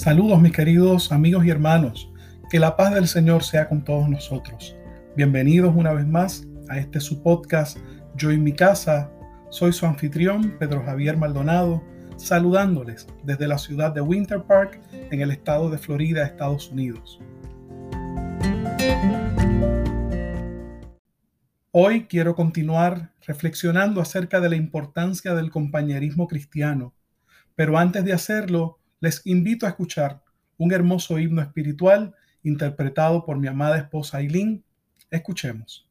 Saludos mis queridos amigos y hermanos, que la paz del Señor sea con todos nosotros. Bienvenidos una vez más a este su podcast Yo en mi casa. Soy su anfitrión Pedro Javier Maldonado, saludándoles desde la ciudad de Winter Park en el estado de Florida, Estados Unidos. Hoy quiero continuar reflexionando acerca de la importancia del compañerismo cristiano, pero antes de hacerlo, les invito a escuchar un hermoso himno espiritual interpretado por mi amada esposa Aileen. Escuchemos.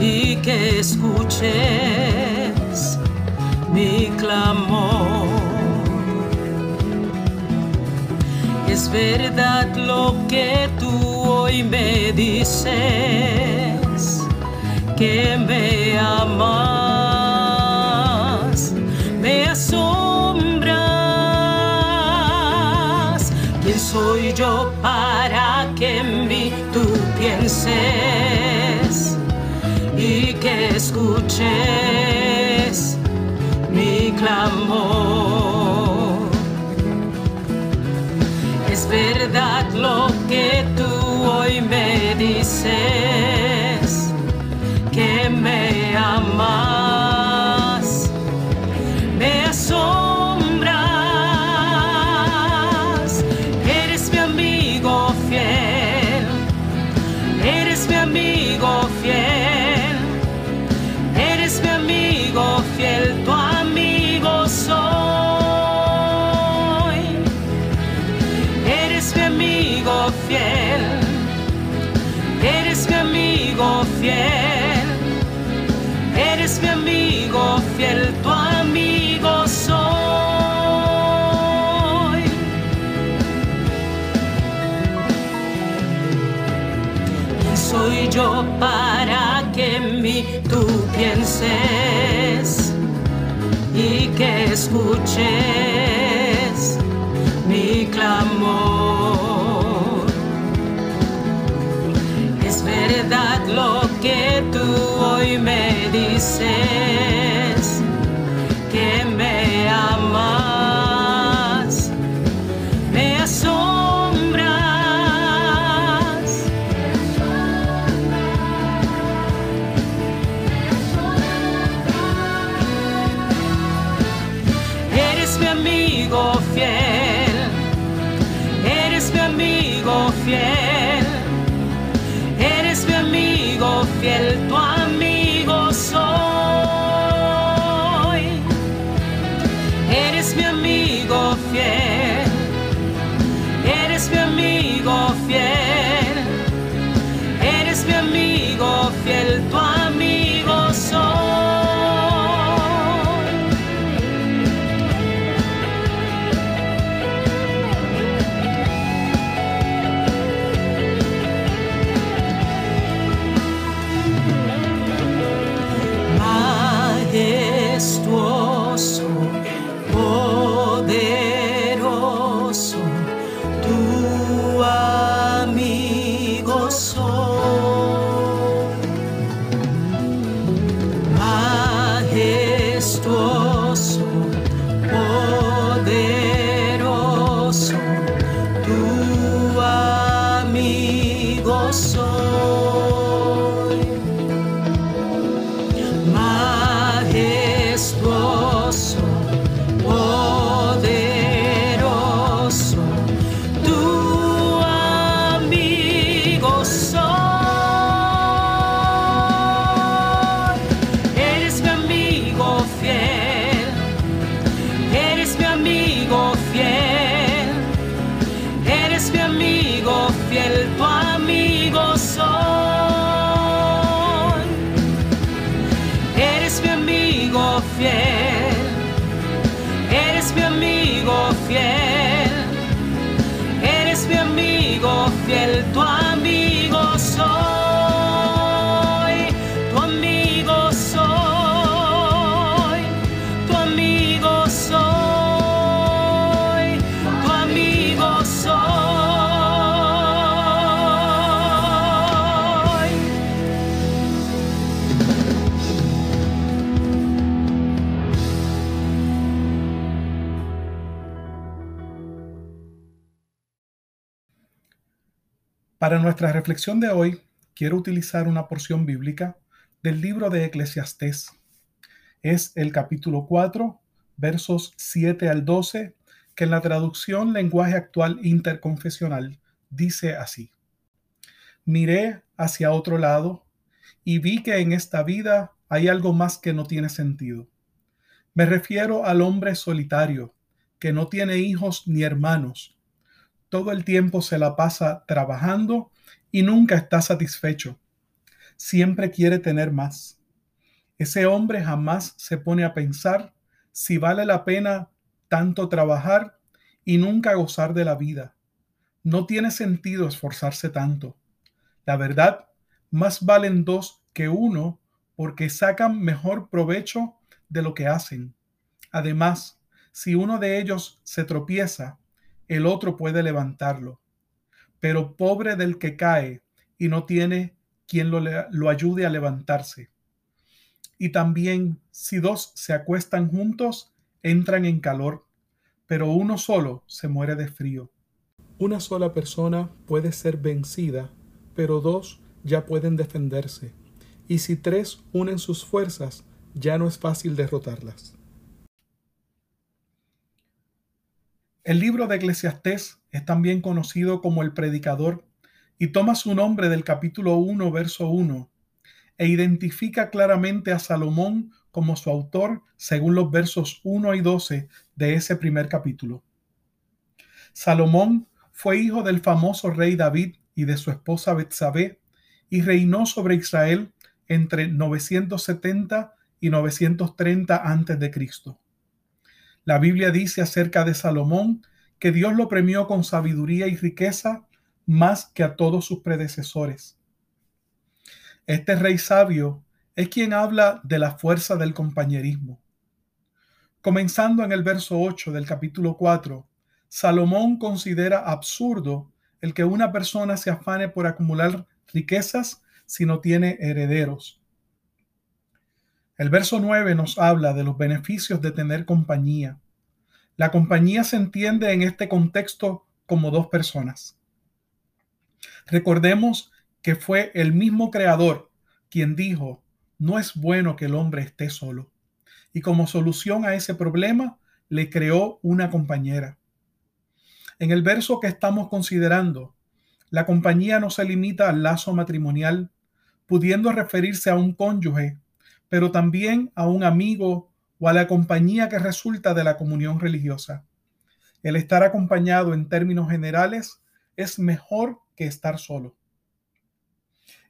Y que escuches mi clamor. Es verdad lo que tú hoy me dices, que me amas, me asombras. ¿Quién soy yo y que escuches mi clamor. Es verdad lo que tú hoy me dices, fiel, eres mi amigo fiel, tu amigo soy. ¿Quién soy yo para que mí tú pienses y que escuches mi clamor? Lo que tú hoy me dices que me amas, me asombras. Eres mi amigo fiel, eres mi amigo fiel. Para nuestra reflexión de hoy, quiero utilizar una porción bíblica del libro de Eclesiastés. Es el capítulo 4, versos 7 al 12, que en la traducción lenguaje actual interconfesional dice así. Miré hacia otro lado y vi que en esta vida hay algo más que no tiene sentido. Me refiero al hombre solitario, que no tiene hijos ni hermanos, todo el tiempo se la pasa trabajando y nunca está satisfecho. Siempre quiere tener más. Ese hombre jamás se pone a pensar si vale la pena tanto trabajar y nunca gozar de la vida. No tiene sentido esforzarse tanto. La verdad, más valen dos que uno porque sacan mejor provecho de lo que hacen. Además, si uno de ellos se tropieza, el otro puede levantarlo. Pero pobre del que cae y no tiene quien lo, ayude a levantarse. Y también si dos se acuestan juntos, entran en calor, pero uno solo se muere de frío. Una sola persona puede ser vencida, pero dos ya pueden defenderse. Y si tres unen sus fuerzas, ya no es fácil derrotarlas. El libro de Eclesiastés es también conocido como el predicador y toma su nombre del capítulo 1, verso 1, e identifica claramente a Salomón como su autor según los versos 1 y 12 de ese primer capítulo. Salomón fue hijo del famoso rey David y de su esposa Betsabé y reinó sobre Israel entre 970 y 930 a.C. La Biblia dice acerca de Salomón que Dios lo premió con sabiduría y riqueza más que a todos sus predecesores. Este rey sabio es quien habla de la fuerza del compañerismo. Comenzando en el verso 8 del capítulo 4, Salomón considera absurdo el que una persona se afane por acumular riquezas si no tiene herederos. El verso 9 nos habla de los beneficios de tener compañía. La compañía se entiende en este contexto como dos personas. Recordemos que fue el mismo creador quien dijo, no es bueno que el hombre esté solo. Y como solución a ese problema, le creó una compañera. En el verso que estamos considerando, la compañía no se limita al lazo matrimonial, pudiendo referirse a un cónyuge pero también a un amigo o a la compañía que resulta de la comunión religiosa. El estar acompañado en términos generales es mejor que estar solo.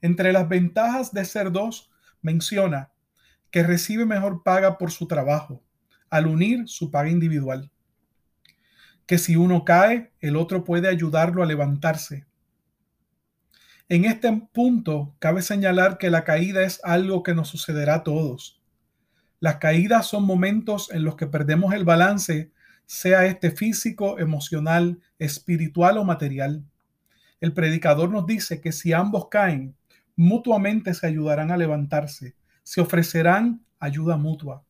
Entre las ventajas de ser dos, menciona que recibe mejor paga por su trabajo, al unir su paga individual. Que si uno cae, el otro puede ayudarlo a levantarse. En este punto, cabe señalar que la caída es algo que nos sucederá a todos. Las caídas son momentos en los que perdemos el balance, sea este físico, emocional, espiritual o material. El predicador nos dice que si ambos caen, mutuamente se ayudarán a levantarse, se ofrecerán ayuda mutua.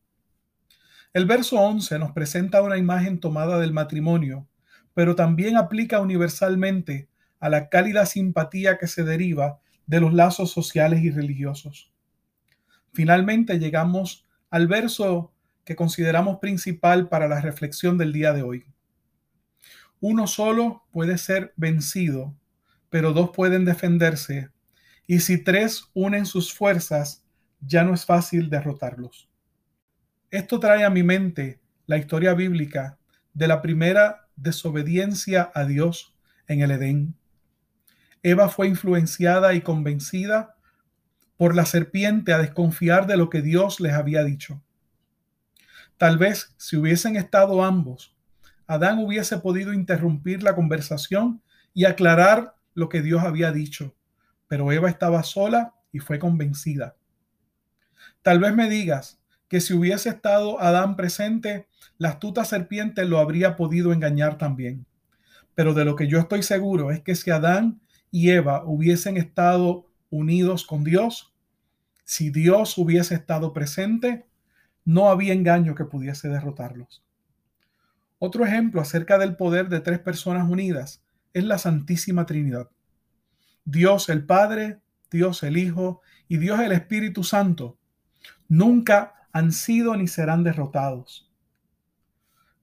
El verso 11 nos presenta una imagen tomada del matrimonio, pero también aplica universalmente a la cálida simpatía que se deriva de los lazos sociales y religiosos. Finalmente llegamos al verso que consideramos principal para la reflexión del día de hoy. Uno solo puede ser vencido, pero dos pueden defenderse, y si tres unen sus fuerzas, ya no es fácil derrotarlos. Esto trae a mi mente la historia bíblica de la primera desobediencia a Dios en el Edén. Eva fue influenciada y convencida por la serpiente a desconfiar de lo que Dios les había dicho. Tal vez si hubiesen estado ambos, Adán hubiese podido interrumpir la conversación y aclarar lo que Dios había dicho, pero Eva estaba sola y fue convencida. Tal vez me digas que si hubiese estado Adán presente, la astuta serpiente lo habría podido engañar también. Pero de lo que yo estoy seguro es que si Adán y Eva hubiesen estado unidos con Dios, si Dios hubiese estado presente, no había engaño que pudiese derrotarlos. Otro ejemplo acerca del poder de tres personas unidas es la Santísima Trinidad. Dios el Padre, Dios el Hijo y Dios el Espíritu Santo nunca han sido ni serán derrotados.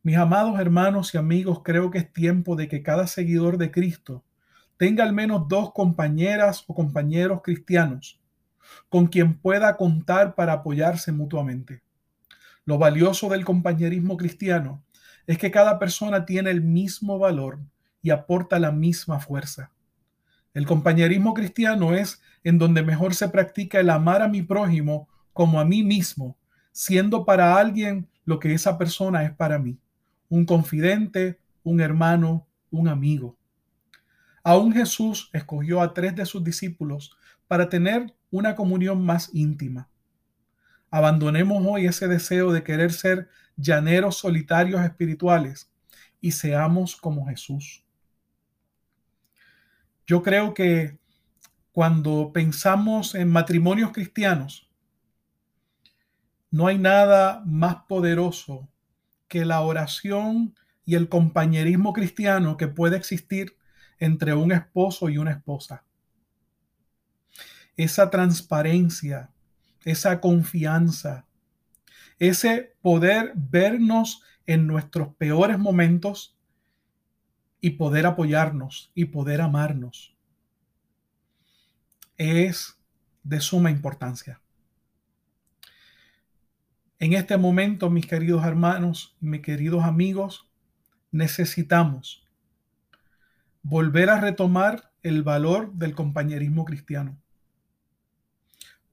Mis amados hermanos y amigos, creo que es tiempo de que cada seguidor de Cristo tenga al menos dos compañeras o compañeros cristianos con quien pueda contar para apoyarse mutuamente. Lo valioso del compañerismo cristiano es que cada persona tiene el mismo valor y aporta la misma fuerza. El compañerismo cristiano es en donde mejor se practica el amar a mi prójimo como a mí mismo, siendo para alguien lo que esa persona es para mí, un confidente, un hermano, un amigo. Aún Jesús escogió a tres de sus discípulos para tener una comunión más íntima. Abandonemos hoy ese deseo de querer ser llaneros solitarios espirituales y seamos como Jesús. Yo creo que cuando pensamos en matrimonios cristianos, no hay nada más poderoso que la oración y el compañerismo cristiano que puede existir entre un esposo y una esposa. Esa transparencia, esa confianza, ese poder vernos en nuestros peores momentos y poder apoyarnos y poder amarnos es de suma importancia. En este momento, mis queridos hermanos, mis queridos amigos, necesitamos volver a retomar el valor del compañerismo cristiano.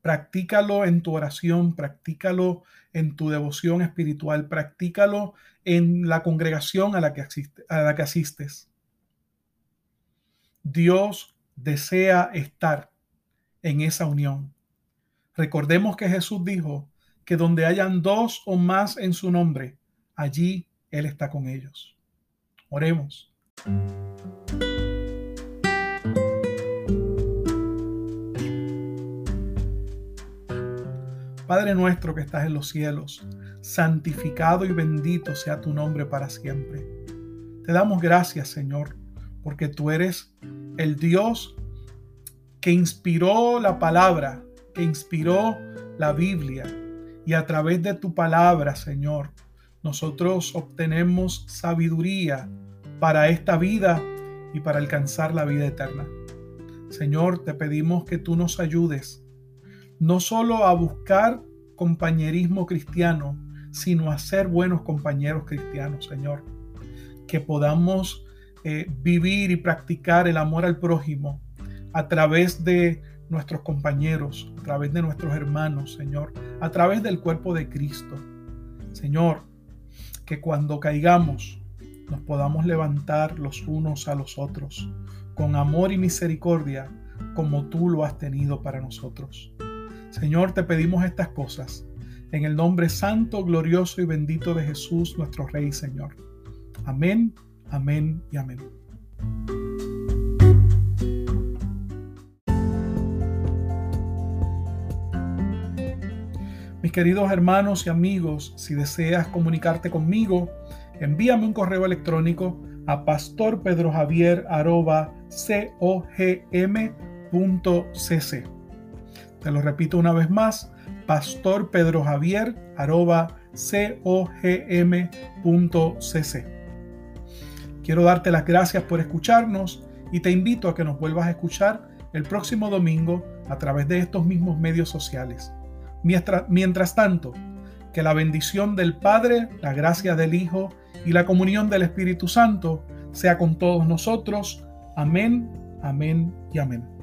Practícalo en tu oración, practícalo en tu devoción espiritual, practícalo en la congregación a la que, a la que asistes. Dios desea estar en esa unión. Recordemos que Jesús dijo que donde hayan dos o más en su nombre, allí Él está con ellos. Oremos. Padre nuestro que estás en los cielos, santificado y bendito sea tu nombre para siempre. Te damos gracias, Señor, porque tú eres el Dios que inspiró la palabra, que inspiró la Biblia. Y a través de tu palabra, Señor, nosotros obtenemos sabiduría para esta vida y para alcanzar la vida eterna. Señor, te pedimos que tú nos ayudes no solo a buscar compañerismo cristiano, sino a ser buenos compañeros cristianos, Señor. Que podamos eh, vivir y practicar el amor al prójimo a través de nuestros compañeros, a través de nuestros hermanos, Señor, a través del cuerpo de Cristo. Señor, que cuando caigamos nos podamos levantar los unos a los otros, con amor y misericordia, como tú lo has tenido para nosotros. Señor, te pedimos estas cosas en el nombre santo, glorioso y bendito de Jesús, nuestro Rey Señor. Amén, amén y amén. Mis queridos hermanos y amigos, si deseas comunicarte conmigo, envíame un correo electrónico a pastorpedrojaviercogm.cc. Te lo repito una vez más, pastorpedrojavier.cogm.cc. Quiero darte las gracias por escucharnos y te invito a que nos vuelvas a escuchar el próximo domingo a través de estos mismos medios sociales. Mientras, mientras tanto, que la bendición del Padre, la gracia del Hijo y la comunión del Espíritu Santo sea con todos nosotros. Amén, amén y amén.